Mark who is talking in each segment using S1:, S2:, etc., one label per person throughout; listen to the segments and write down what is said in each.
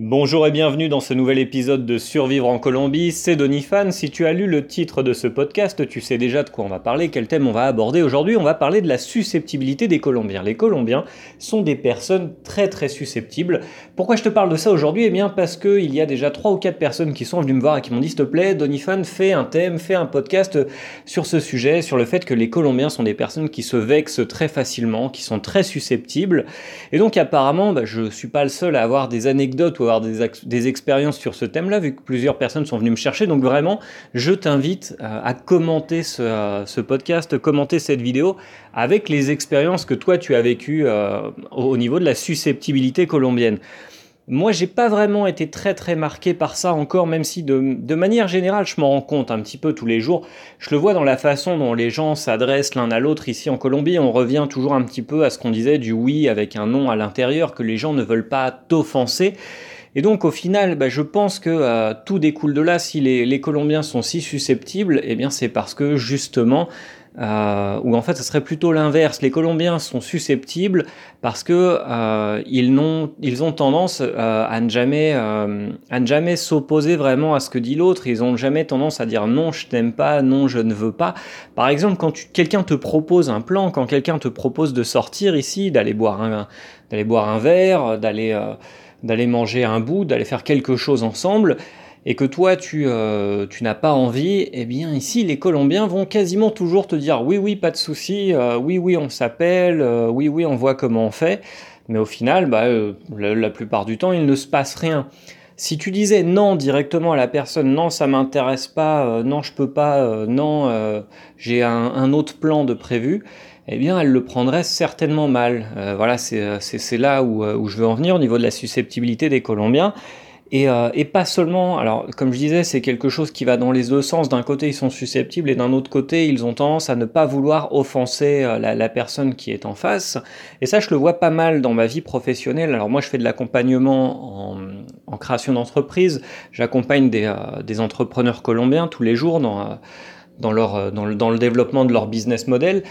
S1: Bonjour et bienvenue dans ce nouvel épisode de Survivre en Colombie, c'est Donifan. Si tu as lu le titre de ce podcast, tu sais déjà de quoi on va parler, quel thème on va aborder. Aujourd'hui, on va parler de la susceptibilité des Colombiens. Les Colombiens sont des personnes très très susceptibles. Pourquoi je te parle de ça aujourd'hui? Eh bien parce qu'il y a déjà trois ou quatre personnes qui sont venues me voir et qui m'ont dit s'il te plaît, Donifan, fais un thème, fais un podcast sur ce sujet, sur le fait que les Colombiens sont des personnes qui se vexent très facilement, qui sont très susceptibles. Et donc apparemment, bah, je suis pas le seul à avoir des anecdotes avoir des, expériences sur ce thème-là, vu que plusieurs personnes sont venues me chercher. Donc vraiment, je t'invite euh, à, commenter euh, ce, podcast, commenter cette vidéo avec les expériences que toi tu as vécues euh, au niveau de la susceptibilité colombienne. Moi, j'ai pas vraiment été très très marqué par ça encore, même si de, de manière générale, je m'en rends compte un petit peu tous les jours. Je le vois dans la façon dont les gens s'adressent l'un à l'autre ici en Colombie. On revient toujours un petit peu à ce qu'on disait du oui avec un non à l'intérieur, que les gens ne veulent pas t'offenser. Et donc au final, bah, je pense que euh, tout découle de là. Si les, Colombiens sont si susceptibles, eh bien c'est parce que justement, euh, ou en fait, ce serait plutôt l'inverse. Les Colombiens sont susceptibles parce que euh, ils, ont, ils ont tendance à ne jamais, à ne jamais s'opposer vraiment à ce que dit l'autre. Ils ont jamais tendance à dire non, je t'aime pas, non, je ne veux pas. Par exemple, quand quelqu'un te propose un plan, quand quelqu'un te propose de sortir ici, d'aller boire un, d'aller boire un verre, d'aller d'aller manger un bout, d'aller faire quelque chose ensemble, et que toi tu, euh, tu n'as pas envie, eh bien ici les Colombiens vont quasiment toujours te dire oui oui pas de souci, euh, oui oui on s'appelle, euh, oui oui on voit comment on fait, mais au final bah, la, plupart du temps il ne se passe rien. Si tu disais non directement à la personne, non ça m'intéresse pas, non je peux pas, non j'ai un, autre plan de prévu, eh bien, elle le prendrait certainement mal. Euh, voilà, c'est là où, euh, où, je veux en venir au niveau de la susceptibilité des Colombiens. Et, euh, et pas seulement, alors comme je disais, c'est quelque chose qui va dans les deux sens. D'un côté, ils sont susceptibles et d'un autre côté, ils ont tendance à ne pas vouloir offenser la, la, personne qui est en face. Et ça, je le vois pas mal dans ma vie professionnelle. Alors moi, je fais de l'accompagnement en, en, création d'entreprise. J'accompagne des, des, entrepreneurs colombiens tous les jours dans, dans, leur, dans, le, développement de leur business model.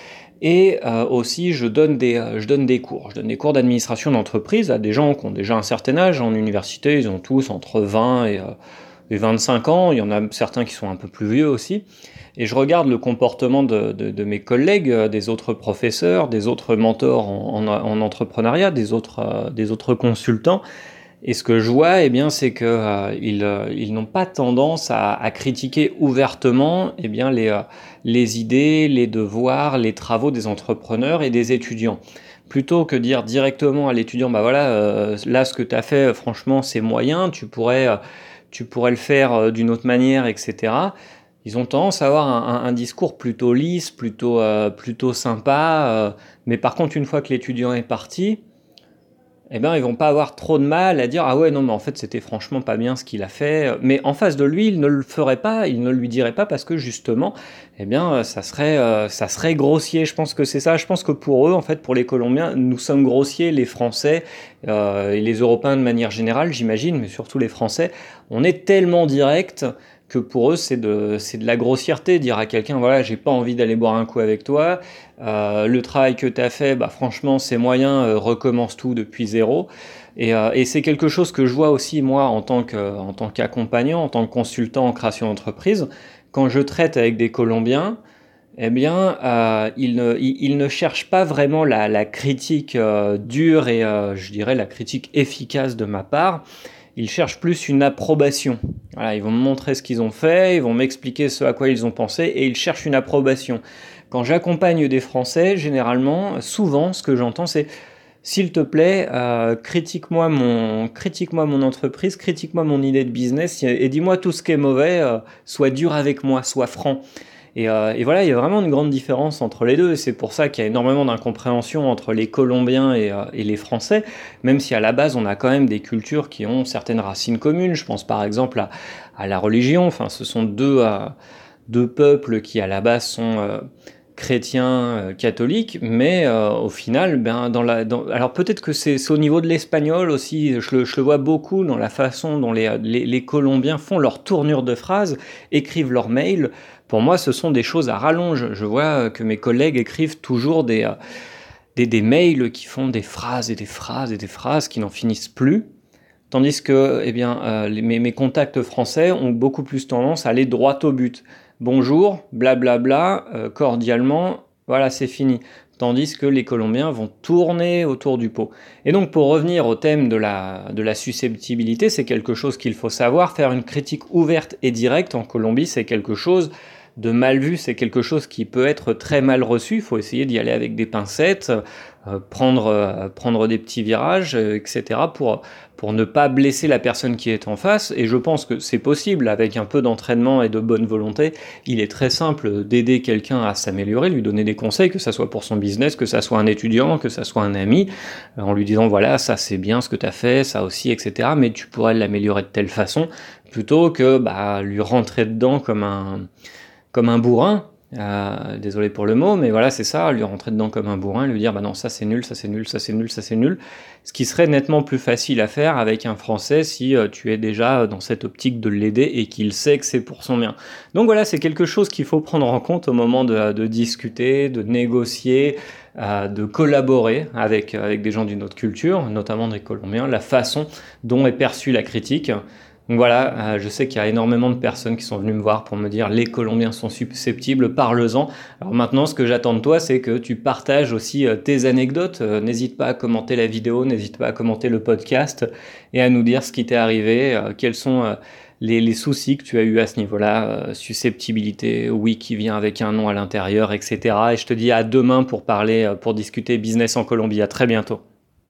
S1: Et euh, aussi, je donne, des, euh, je donne des cours. Je donne des cours d'administration d'entreprise à des gens qui ont déjà un certain âge. En université, ils ont tous entre 20 et, 25 euh, ans. Il y en a certains qui sont un peu plus vieux aussi. Et je regarde le comportement de, de, mes collègues, des autres professeurs, des autres mentors en, en, entrepreneuriat, des autres, des autres consultants. Et ce que je vois, eh bien, c'est que euh, ils, euh, n'ont pas tendance à, critiquer ouvertement, eh bien, les, euh, les idées, les devoirs, les travaux des entrepreneurs et des étudiants. Plutôt que dire directement à l'étudiant, bah voilà, là, ce que tu as fait, franchement, c'est moyen, tu pourrais, tu pourrais le faire d'une autre manière, etc. Ils ont tendance à avoir un, un, discours plutôt lisse, plutôt, plutôt sympa. mais par contre, une fois que l'étudiant est parti, eh ben, ils vont pas avoir trop de mal à dire ah ouais non mais en fait c'était franchement pas bien ce qu'il a fait. Mais en face de lui il ne le ferait pas il ne lui dirait pas parce que justement eh bien ça serait euh, ça serait grossier. Je pense que c'est ça. Je pense que pour eux en fait pour les Colombiens nous sommes grossiers les Français euh, et les Européens de manière générale j'imagine mais surtout les Français. On est tellement direct que pour eux c'est de, c'est de la grossièreté, dire à quelqu'un voilà j'ai pas envie d'aller boire un coup avec toi, euh, le travail que tu as fait, bah, franchement c'est moyen, euh, recommence tout depuis zéro. Et, euh, et, c'est quelque chose que je vois aussi moi en tant, que, en tant qu'accompagnant, en tant que consultant en création d'entreprise, quand je traite avec des Colombiens, eh bien, ils, ne, ils, ne cherchent pas vraiment la, la critique dure et je dirais la critique efficace de ma part ils cherchent plus une approbation. Ils vont me montrer ce qu'ils ont fait, ils vont m'expliquer ce à quoi ils ont pensé, et ils cherchent une approbation. Quand j'accompagne des Français, généralement, souvent, ce que j'entends, c'est s'il te plaît, euh, critique-moi mon, mon entreprise, critique-moi mon idée de business, et dis-moi tout ce qui est mauvais, euh, sois dur avec moi, sois franc. Euh, et, voilà, il y a vraiment une grande différence entre les deux. C'est pour ça qu'il y a énormément d'incompréhension entre les Colombiens euh, et, les Français, même si à la base on a quand même des cultures qui ont certaines racines communes. Je pense par exemple à, la religion. Enfin, ce sont deux, euh, deux peuples qui à la base sont chrétiens catholiques, mais au final, ben, dans la, alors peut-être que c'est au niveau de l'espagnol aussi, je le, je le, vois beaucoup dans la façon dont les, les, Colombiens font leur tournure de phrases, écrivent leurs mails. Pour moi, ce sont des choses à rallonge. Je vois que mes collègues écrivent toujours des, euh, des, mails qui font des phrases et des phrases et des phrases qui n'en finissent plus. tandis que eh bien, mes, contacts français ont beaucoup plus tendance à aller droit au but. Bonjour, blablabla, cordialement, voilà, c'est fini tandis que les Colombiens vont tourner autour du pot. Et donc pour revenir au thème de la, de la susceptibilité, c'est quelque chose qu'il faut savoir, faire une critique ouverte et directe en Colombie, c'est quelque chose de mal vu, c'est quelque chose qui peut être très mal reçu, il faut essayer d'y aller avec des pincettes, euh, prendre, euh, prendre des petits virages, euh, etc. pour pour ne pas blesser la personne qui est en face. Et je pense que c'est possible avec un peu d'entraînement et de bonne volonté. Il est très simple d'aider quelqu'un à s'améliorer, lui donner des conseils, que ça soit pour son business, que ça soit un étudiant, que ça soit un ami, en lui disant voilà, ça c'est bien ce que tu as fait, ça aussi, etc. Mais tu pourrais l'améliorer de telle façon, plutôt que bah, lui rentrer dedans comme un, comme un bourrin euh, désolé pour le mot, mais voilà, c'est ça, lui rentrer dedans comme un bourrin, lui dire bah non, ça c'est nul, ça c'est nul, ça c'est nul, ça c'est nul. Ce qui serait nettement plus facile à faire avec un Français si euh, tu es déjà dans cette optique de l'aider et qu'il sait que c'est pour son bien. Donc voilà, c'est quelque chose qu'il faut prendre en compte au moment de, discuter, de négocier, euh, de collaborer avec, avec des gens d'une autre culture, notamment des Colombiens, la façon dont est perçue la critique. Donc voilà, euh, je sais qu'il y a énormément de personnes qui sont venues me voir pour me dire les Colombiens sont susceptibles, parle-en. Alors maintenant, ce que j'attends de toi, c'est que tu partages aussi euh, tes anecdotes. Euh, n'hésite pas à commenter la vidéo, n'hésite pas à commenter le podcast et à nous dire ce qui t'est arrivé, quels sont les, les, soucis que tu as eu à ce niveau-là, susceptibilité, oui qui vient avec un nom à l'intérieur, etc. Et je te dis à demain pour parler, pour discuter business en Colombie. À très bientôt.